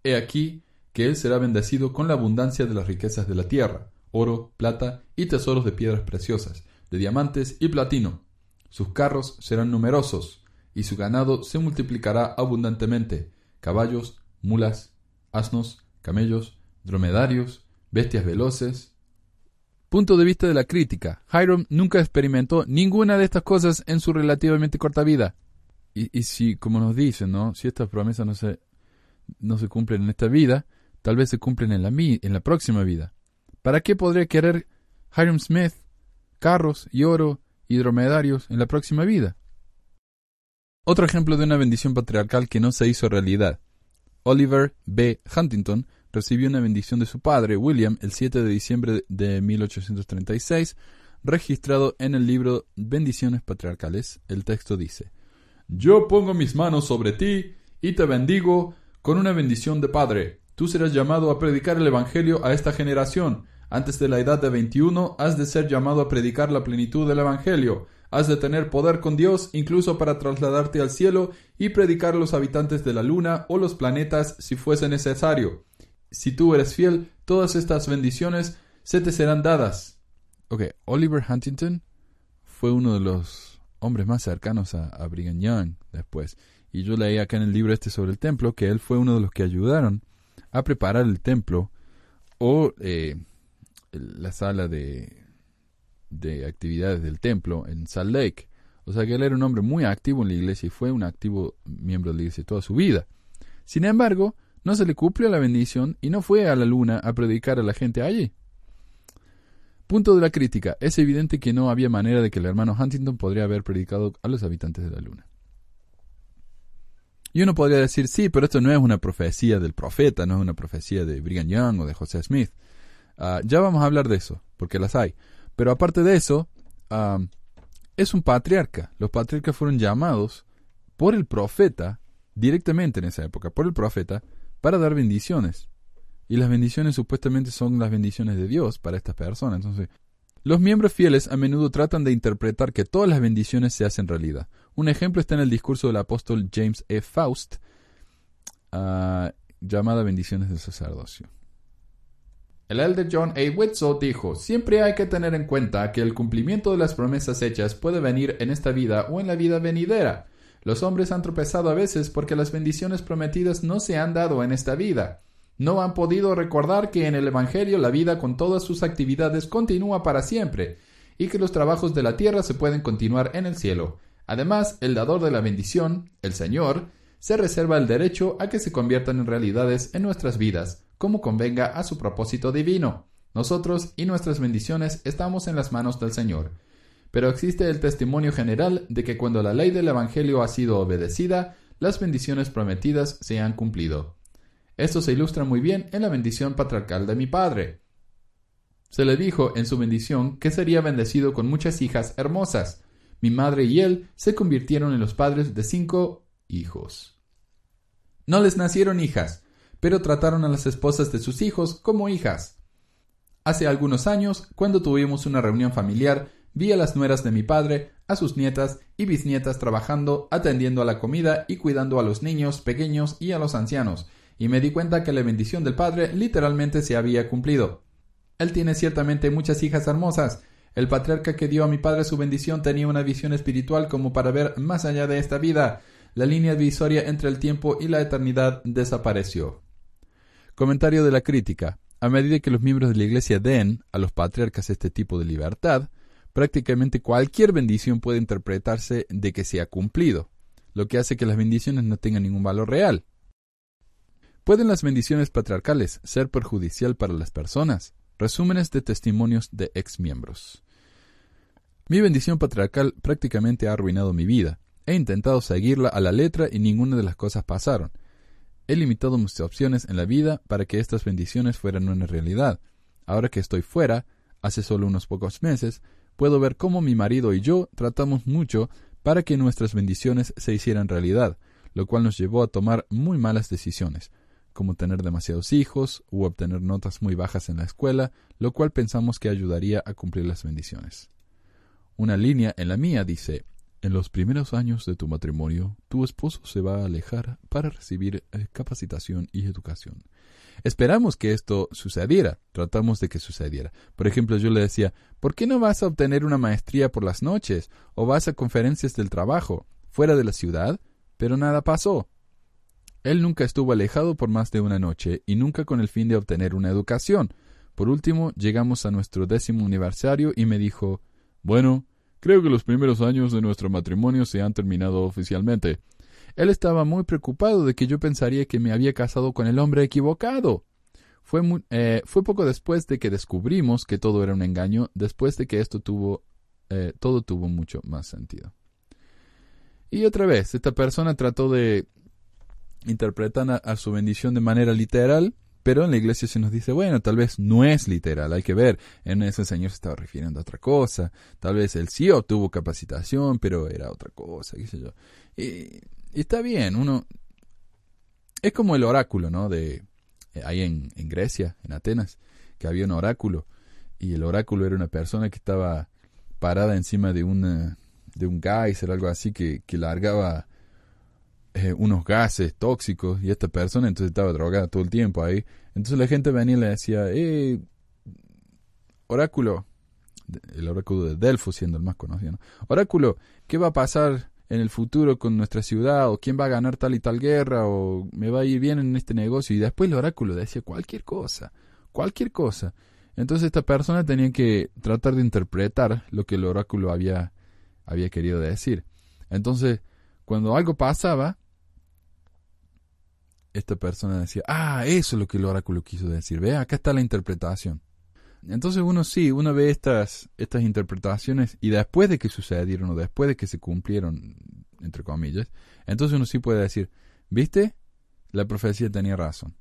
He aquí que él será bendecido con la abundancia de las riquezas de la tierra, oro, plata y tesoros de piedras preciosas, de diamantes y platino. Sus carros serán numerosos, y su ganado se multiplicará abundantemente, caballos, mulas, asnos, camellos, dromedarios, bestias veloces. Punto de vista de la crítica. Hiram nunca experimentó ninguna de estas cosas en su relativamente corta vida. Y, si, como nos dicen, ¿no? si estas promesas no se, no se cumplen en esta vida, tal vez se cumplen en la, en la próxima vida. ¿Para qué podría querer Hiram Smith carros y oro y dromedarios en la próxima vida? Otro ejemplo de una bendición patriarcal que no se hizo realidad. Oliver B. Huntington recibió una bendición de su padre, William, el 7 de diciembre de 1836, registrado en el libro Bendiciones Patriarcales. El texto dice, Yo pongo mis manos sobre ti y te bendigo con una bendición de padre. Tú serás llamado a predicar el Evangelio a esta generación. Antes de la edad de 21 has de ser llamado a predicar la plenitud del Evangelio Has de tener poder con Dios incluso para trasladarte al cielo y predicar a los habitantes de la luna o los planetas si fuese necesario. Si tú eres fiel, todas estas bendiciones se te serán dadas. Ok, Oliver Huntington fue uno de los hombres más cercanos a, Brigham Young después. Y yo leí acá en el libro este sobre el templo que él fue uno de los que ayudaron a preparar el templo o eh, la sala de, de actividades del templo en Salt Lake. O sea que él era un hombre muy activo en la iglesia y fue un activo miembro de la iglesia toda su vida. Sin embargo, no se le cumplió la bendición y no fue a la luna a predicar a la gente allí. Punto de la crítica. Es evidente que no había manera de que el hermano Huntington podría haber predicado a los habitantes de la luna. Y uno podría decir, sí, pero esto no es una profecía del profeta, no es una profecía de Brigham Young o de José Smith. Ah, ya vamos a hablar de eso, porque las hay. Pero aparte de eso, es un patriarca. Los patriarcas fueron llamados por el profeta, directamente en esa época, por el profeta, para dar bendiciones. Y las bendiciones supuestamente son las bendiciones de Dios para estas personas. Entonces, los miembros fieles a menudo tratan de interpretar que todas las bendiciones se hacen realidad. Un ejemplo está en el discurso del apóstol James E. Faust, ah, llamada Bendiciones del Sacerdocio. El elder John A. Witzel dijo, siempre hay que tener en cuenta que el cumplimiento de las promesas hechas puede venir en esta vida o en la vida venidera. Los hombres han tropezado a veces porque las bendiciones prometidas no se han dado en esta vida. No han podido recordar que en el Evangelio la vida con todas sus actividades continúa para siempre, y que los trabajos de la tierra se pueden continuar en el cielo. Además, el dador de la bendición, el Señor, se reserva el derecho a que se conviertan en realidades en nuestras vidas, como convenga a su propósito divino. Nosotros y nuestras bendiciones estamos en las manos del Señor. Pero existe el testimonio general de que cuando la ley del Evangelio ha sido obedecida, las bendiciones prometidas se han cumplido. Esto se ilustra muy bien en la bendición patriarcal de mi padre. Se le dijo en su bendición que sería bendecido con muchas hijas hermosas. Mi madre y él se convirtieron en los padres de cinco hijos. No les nacieron hijas, pero trataron a las esposas de sus hijos como hijas. Hace algunos años, cuando tuvimos una reunión familiar, vi a las nueras de mi padre, a sus nietas y bisnietas trabajando, atendiendo a la comida y cuidando a los niños pequeños y a los ancianos, y me di cuenta que la bendición del padre literalmente se había cumplido. Él tiene ciertamente muchas hijas hermosas. El patriarca que dio a mi padre su bendición tenía una visión espiritual como para ver más allá de esta vida. La línea divisoria entre el tiempo y la eternidad desapareció. Comentario de la crítica. A medida que los miembros de la Iglesia den a los patriarcas este tipo de libertad, prácticamente cualquier bendición puede interpretarse de que se ha cumplido, lo que hace que las bendiciones no tengan ningún valor real. ¿Pueden las bendiciones patriarcales ser perjudicial para las personas? Resúmenes de testimonios de exmiembros. Mi bendición patriarcal prácticamente ha arruinado mi vida. He intentado seguirla a la letra y ninguna de las cosas pasaron. He limitado mis opciones en la vida para que estas bendiciones fueran una realidad. Ahora que estoy fuera, hace solo unos pocos meses, puedo ver cómo mi marido y yo tratamos mucho para que nuestras bendiciones se hicieran realidad, lo cual nos llevó a tomar muy malas decisiones, como tener demasiados hijos u obtener notas muy bajas en la escuela, lo cual pensamos que ayudaría a cumplir las bendiciones. Una línea en la mía dice, en los primeros años de tu matrimonio, tu esposo se va a alejar para recibir eh, capacitación y educación. Esperamos que esto sucediera, tratamos de que sucediera. Por ejemplo, yo le decía, ¿por qué no vas a obtener una maestría por las noches o vas a conferencias del trabajo fuera de la ciudad? Pero nada pasó. Él nunca estuvo alejado por más de una noche y nunca con el fin de obtener una educación. Por último, llegamos a nuestro décimo aniversario y me dijo, bueno, creo que los primeros años de nuestro matrimonio se han terminado oficialmente. Él estaba muy preocupado de que yo pensaría que me había casado con el hombre equivocado. Fue, eh, fue poco después de que descubrimos que todo era un engaño, después de que esto tuvo, eh, todo tuvo mucho más sentido. Y otra vez, esta persona trató de interpretar a, su bendición de manera literal, pero en la iglesia se nos dice, bueno, tal vez no es literal, hay que ver, en ese señor se estaba refiriendo a otra cosa, tal vez él sí obtuvo capacitación, pero era otra cosa, qué sé yo. Y está bien, uno... Es como el oráculo, ¿no? De eh, ahí en, en, Grecia, en Atenas, que había un oráculo y el oráculo era una persona que estaba parada encima de una de un geyser, algo así, que, que largaba eh, unos gases tóxicos y esta persona entonces estaba drogada todo el tiempo ahí. Entonces la gente venía y le decía, eh, oráculo, el oráculo de Delfos siendo el más conocido, ¿no? Oráculo, ¿qué va a pasar en el futuro con nuestra ciudad, o quién va a ganar tal y tal guerra, o me va a ir bien en este negocio. Y después el oráculo decía cualquier cosa, cualquier cosa. Entonces esta persona tenía que tratar de interpretar lo que el oráculo había, había querido decir. Entonces, cuando algo pasaba, esta persona decía, ah, eso es lo que el oráculo quiso decir. Ve, acá está la interpretación. Entonces uno sí, uno ve estas, estas interpretaciones y después de que sucedieron o después de que se cumplieron, entre comillas, entonces uno sí puede decir, ¿viste? La profecía tenía razón.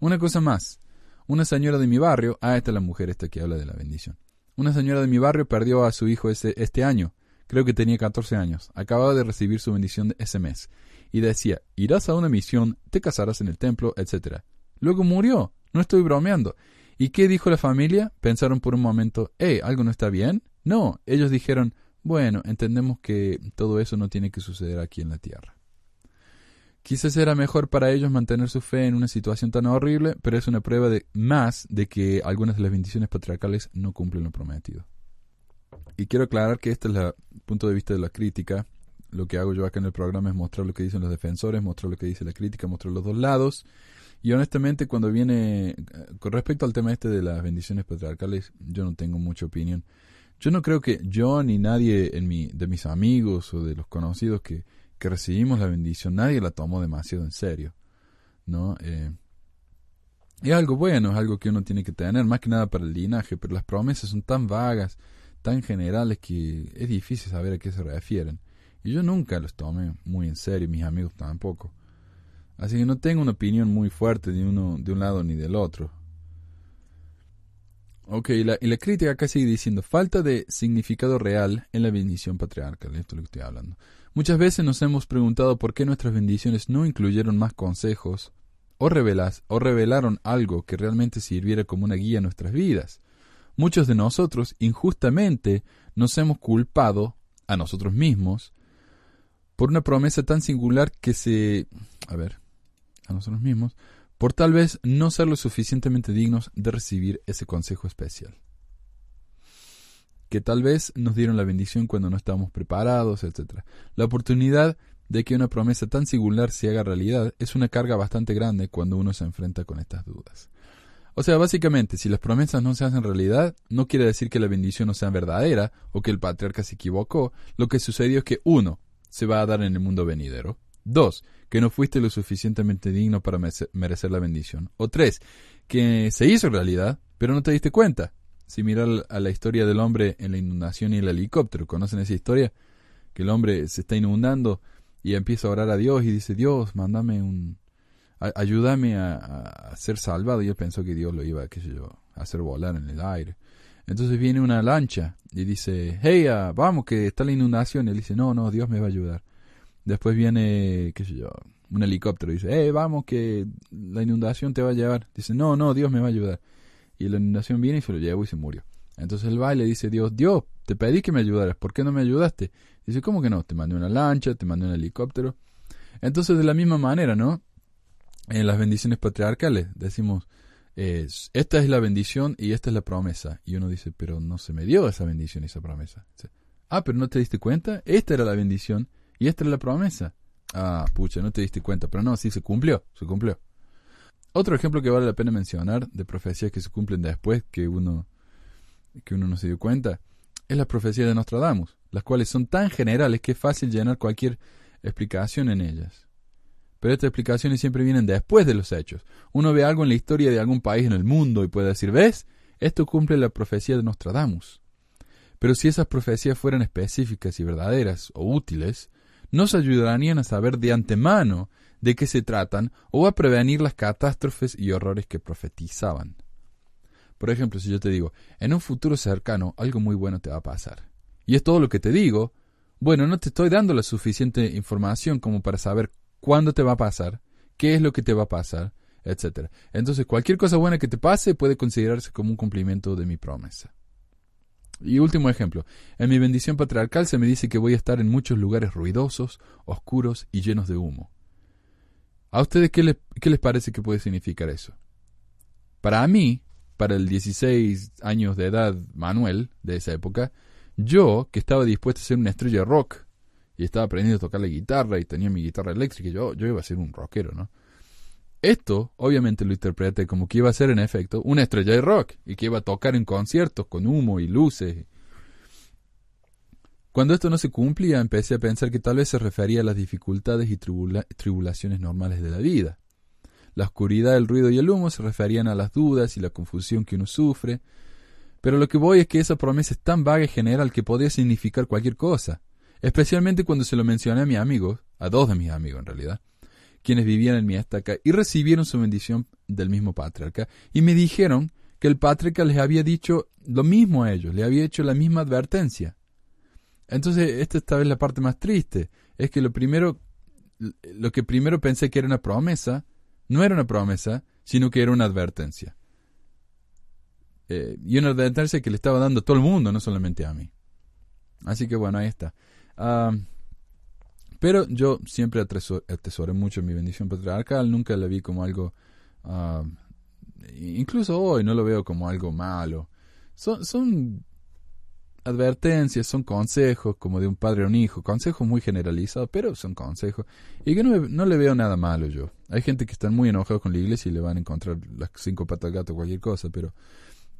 Una cosa más, una señora de mi barrio, ah, esta es la mujer esta que habla de la bendición. Una señora de mi barrio perdió a su hijo ese, este año, creo que tenía 14 años, acababa de recibir su bendición ese mes, y decía, irás a una misión, te casarás en el templo, etc. Luego murió, no estoy bromeando, ¿Y qué dijo la familia? Pensaron por un momento, ¿eh, algo no está bien? No, ellos dijeron, bueno, entendemos que todo eso no tiene que suceder aquí en la tierra. Quizás era mejor para ellos mantener su fe en una situación tan horrible, pero es una prueba de más de que algunas de las bendiciones patriarcales no cumplen lo prometido. Y quiero aclarar que este es el punto de vista de la crítica. Lo que hago yo acá en el programa es mostrar lo que dicen los defensores, mostrar lo que dice la crítica, mostrar los dos lados. Y honestamente, cuando viene, con respecto al tema este de las bendiciones patriarcales, yo no tengo mucha opinión. Yo no creo que yo ni nadie en mi, de mis amigos o de los conocidos que, que recibimos la bendición, nadie la tomó demasiado en serio. ¿No? Eh, es algo bueno, es algo que uno tiene que tener, más que nada para el linaje, pero las promesas son tan vagas, tan generales, que es difícil saber a qué se refieren. Y yo nunca los tomé muy en serio, mis amigos tampoco. Así que no tengo una opinión muy fuerte de uno de un lado ni del otro. Ok, y la, crítica acá sigue diciendo falta de significado real en la bendición patriarcal. Esto es lo que estoy hablando. Muchas veces nos hemos preguntado por qué nuestras bendiciones no incluyeron más consejos o, revelas, o revelaron algo que realmente sirviera como una guía a nuestras vidas. Muchos de nosotros injustamente nos hemos culpado a nosotros mismos por una promesa tan singular que se... A ver, a nosotros mismos, por tal vez no ser lo suficientemente dignos de recibir ese consejo especial. Que tal vez nos dieron la bendición cuando no estábamos preparados, etc. La oportunidad de que una promesa tan singular se haga realidad es una carga bastante grande cuando uno se enfrenta con estas dudas. O sea, básicamente, si las promesas no se hacen realidad, no quiere decir que la bendición no sea verdadera o que el patriarca se equivocó. Lo que sucedió es que uno, se va a dar en el mundo venidero. Dos, que no fuiste lo suficientemente digno para merecer la bendición. O tres, que se hizo realidad, pero no te diste cuenta. Si miras a la historia del hombre en la inundación y el helicóptero, ¿conocen esa historia? Que el hombre se está inundando y empieza a orar a Dios y dice, Dios, mándame un... ayúdame a, ser salvado. Y él pensó que Dios lo iba, a hacer volar en el aire. Entonces viene una lancha y dice, hey, ah, vamos, que está la inundación. Y él dice, no, no, Dios me va a ayudar. Después viene, qué sé yo, un helicóptero y dice, hey, vamos, que la inundación te va a llevar. Dice, no, no, Dios me va a ayudar. Y la inundación viene y se lo llevó y se murió. Entonces él va y le dice, Dios, Dios, te pedí que me ayudaras, ¿por qué no me ayudaste? Dice, ¿cómo que no? Te mandé una lancha, te mandé un helicóptero. Entonces, de la misma manera, ¿no? En las bendiciones patriarcales decimos, esta es la bendición y esta es la promesa. Y uno dice, pero no se me dio esa bendición y esa promesa. ah, pero no te diste cuenta, esta era la bendición y esta era la promesa. Ah, pucha, no te diste cuenta, pero no, sí se cumplió, se cumplió. Otro ejemplo que vale la pena mencionar de profecías que se cumplen después que uno, que uno no se dio cuenta es la profecía de Nostradamus, las cuales son tan generales que es fácil llenar cualquier explicación en ellas. Pero estas explicaciones siempre vienen después de los hechos. Uno ve algo en la historia de algún país en el mundo y puede decir, ¿ves? Esto cumple la profecía de Nostradamus. Pero si esas profecías fueran específicas y verdaderas o útiles, nos ayudarían a saber de antemano de qué se tratan o a prevenir las catástrofes y horrores que profetizaban. Por ejemplo, si yo te digo, en un futuro cercano algo muy bueno te va a pasar, y es todo lo que te digo, bueno, no te estoy dando la suficiente información como para saber cuándo te va a pasar, qué es lo que te va a pasar, etc. Entonces, cualquier cosa buena que te pase puede considerarse como un cumplimiento de mi promesa. Y último ejemplo, en mi bendición patriarcal se me dice que voy a estar en muchos lugares ruidosos, oscuros y llenos de humo. ¿A ustedes qué, qué les parece que puede significar eso? Para mí, para el 16 años de edad Manuel de esa época, yo, que estaba dispuesto a ser una estrella rock, y estaba aprendiendo a tocar la guitarra y tenía mi guitarra eléctrica y yo, yo iba a ser un rockero, ¿no? Esto, obviamente, lo interpreté como que iba a ser, en efecto, una estrella de rock y que iba a tocar en conciertos con humo y luces. Cuando esto no se cumplía, empecé a pensar que tal vez se refería a las dificultades y tribulaciones normales de la vida. La oscuridad, el ruido y el humo se referían a las dudas y la confusión que uno sufre. Pero lo que voy es que esa promesa es tan vaga y general que podría significar cualquier cosa especialmente cuando se lo mencioné a mi amigo, a dos de mis amigos en realidad, quienes vivían en mi estaca y recibieron su bendición del mismo patriarca, y me dijeron que el patriarca les había dicho lo mismo a ellos, le había hecho la misma advertencia. Entonces, esta esta vez la parte más triste, es que lo primero, lo que primero pensé que era una promesa, no era una promesa, sino que era una advertencia. Eh, y una advertencia que le estaba dando a todo el mundo, no solamente a mí. Así que bueno, ahí está pero yo siempre atesoré mucho mi bendición patriarcal, nunca la vi como algo, incluso hoy no lo veo como algo malo. Son, son advertencias, son consejos como de un padre a un hijo, consejos muy generalizados, pero son consejos. Y que no, no le veo nada malo yo. Hay gente que está muy enojada con la iglesia y le van a encontrar las cinco patas al gato o cualquier cosa, pero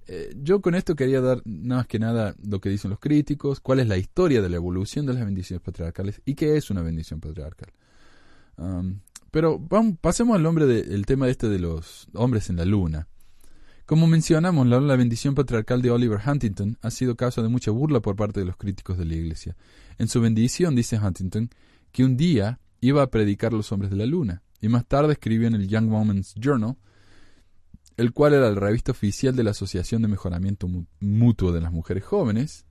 eh, yo con esto quería dar más que nada lo que dicen los críticos, cuál es la historia de la evolución de las bendiciones patriarcales y qué es una bendición patriarcal. pero pasemos al nombre del tema este de los hombres en la luna. Como mencionamos, la, la bendición patriarcal de Oliver Huntington ha sido causa de mucha burla por parte de los críticos de la Iglesia. En su bendición dice Huntington que un día iba a predicar los hombres de la luna, y más tarde escribió en el Young Woman's Journal el cual era la revista oficial de la Asociación de Mejoramiento Mu- Mutuo de las Mujeres Jóvenes,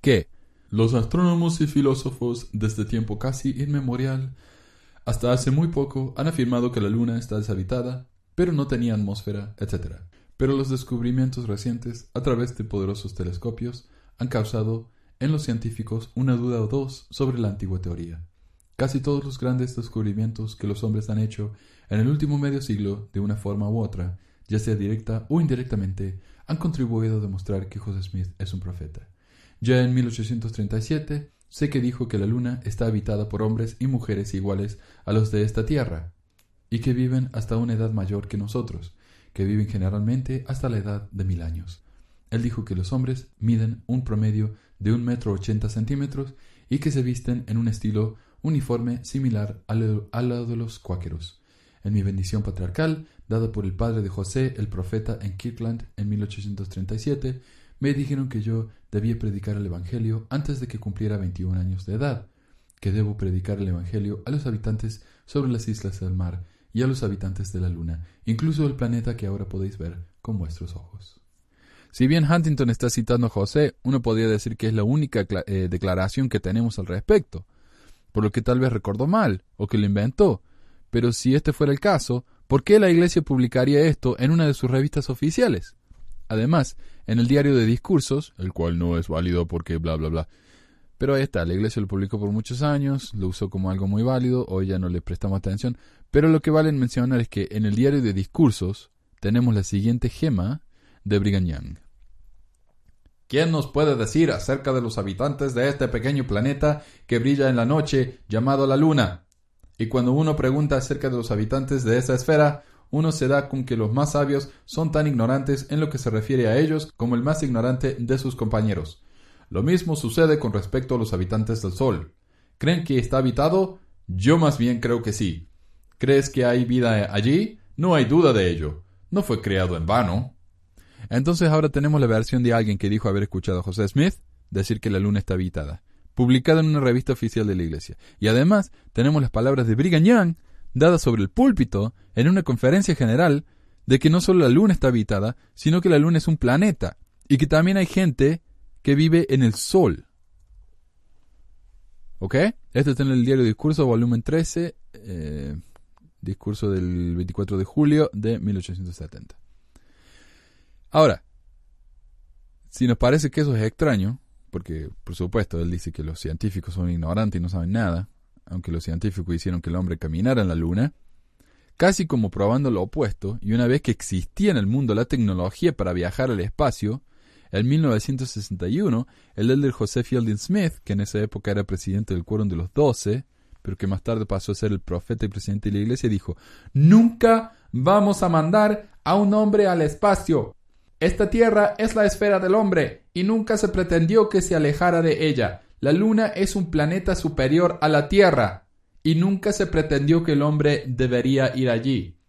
que los astrónomos y filósofos desde tiempo casi inmemorial hasta hace muy poco han afirmado que la Luna está deshabitada, pero no tenía atmósfera, etc. Pero los descubrimientos recientes, a través de poderosos telescopios, han causado en los científicos una duda o dos sobre la antigua teoría. Casi todos los grandes descubrimientos que los hombres han hecho en el último medio siglo, de una forma u otra, ya sea directa o indirectamente, han contribuido a demostrar que José Smith es un profeta. Ya en 1837 sé que dijo que la luna está habitada por hombres y mujeres iguales a los de esta tierra, y que viven hasta una edad mayor que nosotros, que viven generalmente hasta la edad de mil años. Él dijo que los hombres miden un promedio de un metro ochenta centímetros y que se visten en un estilo uniforme similar al, al de los cuáqueros. En mi bendición patriarcal, dada por el padre de José, el profeta, en Kirkland en 1837, me dijeron que yo debía predicar el Evangelio antes de que cumpliera 21 años de edad, que debo predicar el Evangelio a los habitantes sobre las islas del mar y a los habitantes de la luna, incluso el planeta que ahora podéis ver con vuestros ojos. Si bien Huntington está citando a José, uno podría decir que es la única eh, declaración que tenemos al respecto, por lo que tal vez recordó mal o que lo inventó. Pero si este fuera el caso, ¿por qué la Iglesia publicaría esto en una de sus revistas oficiales? Además, en el diario de discursos, el cual no es válido porque bla bla bla. Pero ahí está, la iglesia lo publicó por muchos años, lo usó como algo muy válido, hoy ya no le prestamos atención, pero lo que vale mencionar es que en el diario de discursos tenemos la siguiente gema de Brigham Young. ¿Quién nos puede decir acerca de los habitantes de este pequeño planeta que brilla en la noche llamado la Luna? Y cuando uno pregunta acerca de los habitantes de esa esfera, uno se da con que los más sabios son tan ignorantes en lo que se refiere a ellos como el más ignorante de sus compañeros. Lo mismo sucede con respecto a los habitantes del Sol. ¿Creen que está habitado? Yo más bien creo que sí. ¿Crees que hay vida allí? No hay duda de ello. No fue creado en vano. Entonces ahora tenemos la versión de alguien que dijo haber escuchado a José Smith decir que la luna está habitada, publicada en una revista oficial de la iglesia. Y además tenemos las palabras de Brigham Young dadas sobre el púlpito en una conferencia general de que no solo la luna está habitada, sino que la luna es un planeta y que también hay gente que vive en el sol. ¿Ok? Esto está en el diario Discurso, volumen 13, eh, discurso del 24 de julio de 1870. Ahora, si nos parece que eso es extraño, porque por supuesto él dice que los científicos son ignorantes y no saben nada, aunque los científicos hicieron que el hombre caminara en la luna, casi como probando lo opuesto, y una vez que existía en el mundo la tecnología para viajar al espacio, en 1961, el elder José Fielding Smith, que en esa época era presidente del Quórum de los Doce, pero que más tarde pasó a ser el profeta y presidente de la iglesia, dijo, Nunca vamos a mandar a un hombre al espacio. Esta tierra es la esfera del hombre, y nunca se pretendió que se alejara de ella. La luna es un planeta superior a la Tierra, y nunca se pretendió que el hombre debería ir allí.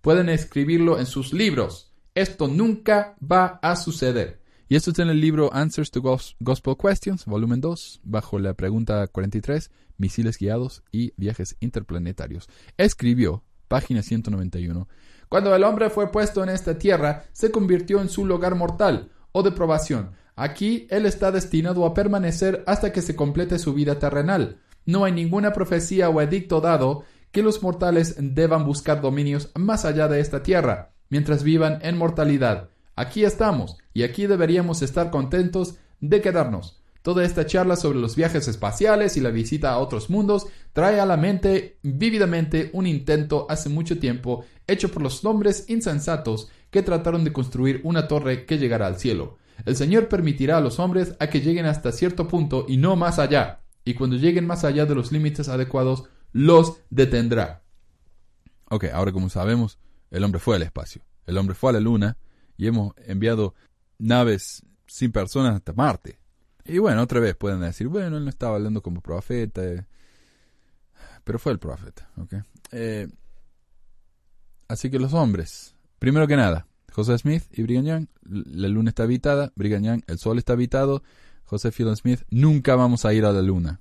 Pueden escribirlo en sus libros. Esto nunca va a suceder. Y esto está en el libro Answers to Gospel Questions, volumen 2, bajo la pregunta 43, Misiles guiados y viajes interplanetarios. Escribió, página 191, Cuando el hombre fue puesto en esta tierra, se convirtió en su lugar mortal o de probación. Aquí él está destinado a permanecer hasta que se complete su vida terrenal. No hay ninguna profecía o edicto dado que los mortales deban buscar dominios más allá de esta tierra, mientras vivan en mortalidad. Aquí estamos, y aquí deberíamos estar contentos de quedarnos. Toda esta charla sobre los viajes espaciales y la visita a otros mundos trae a la mente vívidamente un intento hace mucho tiempo hecho por los hombres insensatos que trataron de construir una torre que llegara al cielo. El Señor permitirá a los hombres a que lleguen hasta cierto punto y no más allá, y cuando lleguen más allá de los límites adecuados, los detendrá. Ok, ahora como sabemos, el hombre fue al espacio, el hombre fue a la luna, y hemos enviado naves sin personas hasta Marte. Y bueno, otra vez pueden decir, bueno, él no estaba hablando como profeta, eh, pero fue el profeta, ¿ok? Eh, así que los hombres, primero que nada, José Smith y Brigham Young, la luna está habitada, Brigham el sol está habitado, José Fielding Smith, nunca vamos a ir a la luna.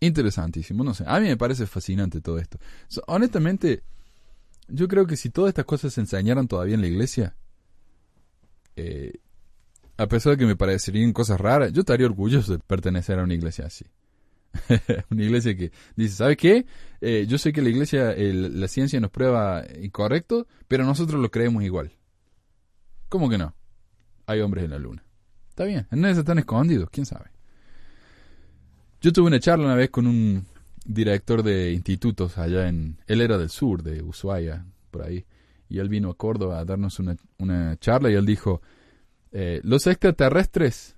Interesantísimo, no sé, a mí me parece fascinante todo esto. So, honestamente, yo creo que si todas estas cosas se enseñaran todavía en la iglesia, eh, a pesar de que me parecerían cosas raras, yo estaría orgulloso de pertenecer a una iglesia así. una iglesia que dice, ¿sabe qué? Eh, yo sé que la iglesia, la ciencia nos prueba incorrecto, pero nosotros lo creemos igual. ¿Cómo que no? Hay hombres en la luna. Está bien, en se están escondidos, quién sabe. Yo tuve una charla una vez con un director de institutos allá en... Él era del sur, de Ushuaia, por ahí. Y él vino a Córdoba a darnos una charla y él dijo, eh, los extraterrestres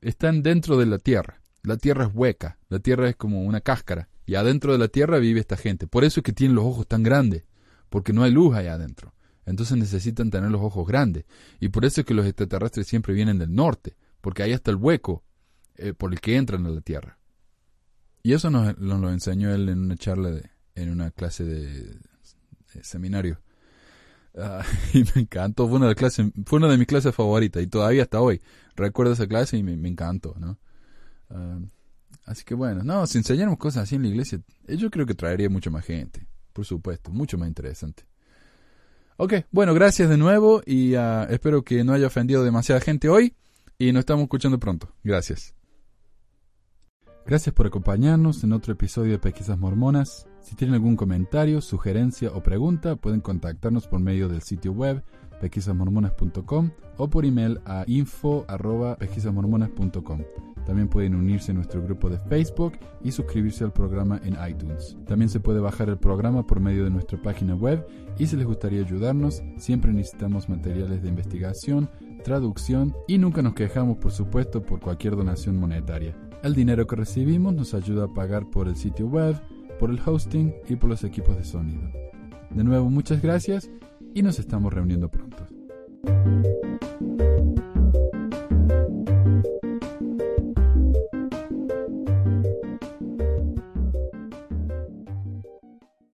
están dentro de la Tierra. La Tierra es hueca, la Tierra es como una cáscara. Y adentro de la Tierra vive esta gente. Por eso es que tienen los ojos tan grandes, porque no hay luz allá adentro. Entonces necesitan tener los ojos grandes. Y por eso es que los extraterrestres siempre vienen del norte, porque ahí está el hueco eh, por el que entran a la Tierra. Y eso nos, lo enseñó él en una charla, de, en una clase de, seminario. Y me encantó, fue una, de clase, fue una de mis clases favoritas y todavía hasta hoy recuerdo esa clase y me, encantó, ¿no? Ah, así que bueno, no, si enseñáramos cosas así en la iglesia, eh, yo creo que traería mucha más gente, por supuesto, mucho más interesante. Ok, bueno, gracias de nuevo y ah, espero que no haya ofendido demasiada gente hoy y nos estamos escuchando pronto. Gracias. Gracias por acompañarnos en otro episodio de Pesquisas Mormonas. Si tienen algún comentario, sugerencia o pregunta, pueden contactarnos por medio del sitio web pesquisasmormonas.com o por email a info.pesquisasmormonas.com. También pueden unirse a nuestro grupo de Facebook y suscribirse al programa en iTunes. También se puede bajar el programa por medio de nuestra página web y si les gustaría ayudarnos, siempre necesitamos materiales de investigación, traducción y nunca nos quejamos, por supuesto, por cualquier donación monetaria. El dinero que recibimos nos ayuda a pagar por el sitio web, por el hosting y por los equipos de sonido. De nuevo, muchas gracias y nos estamos reuniendo pronto.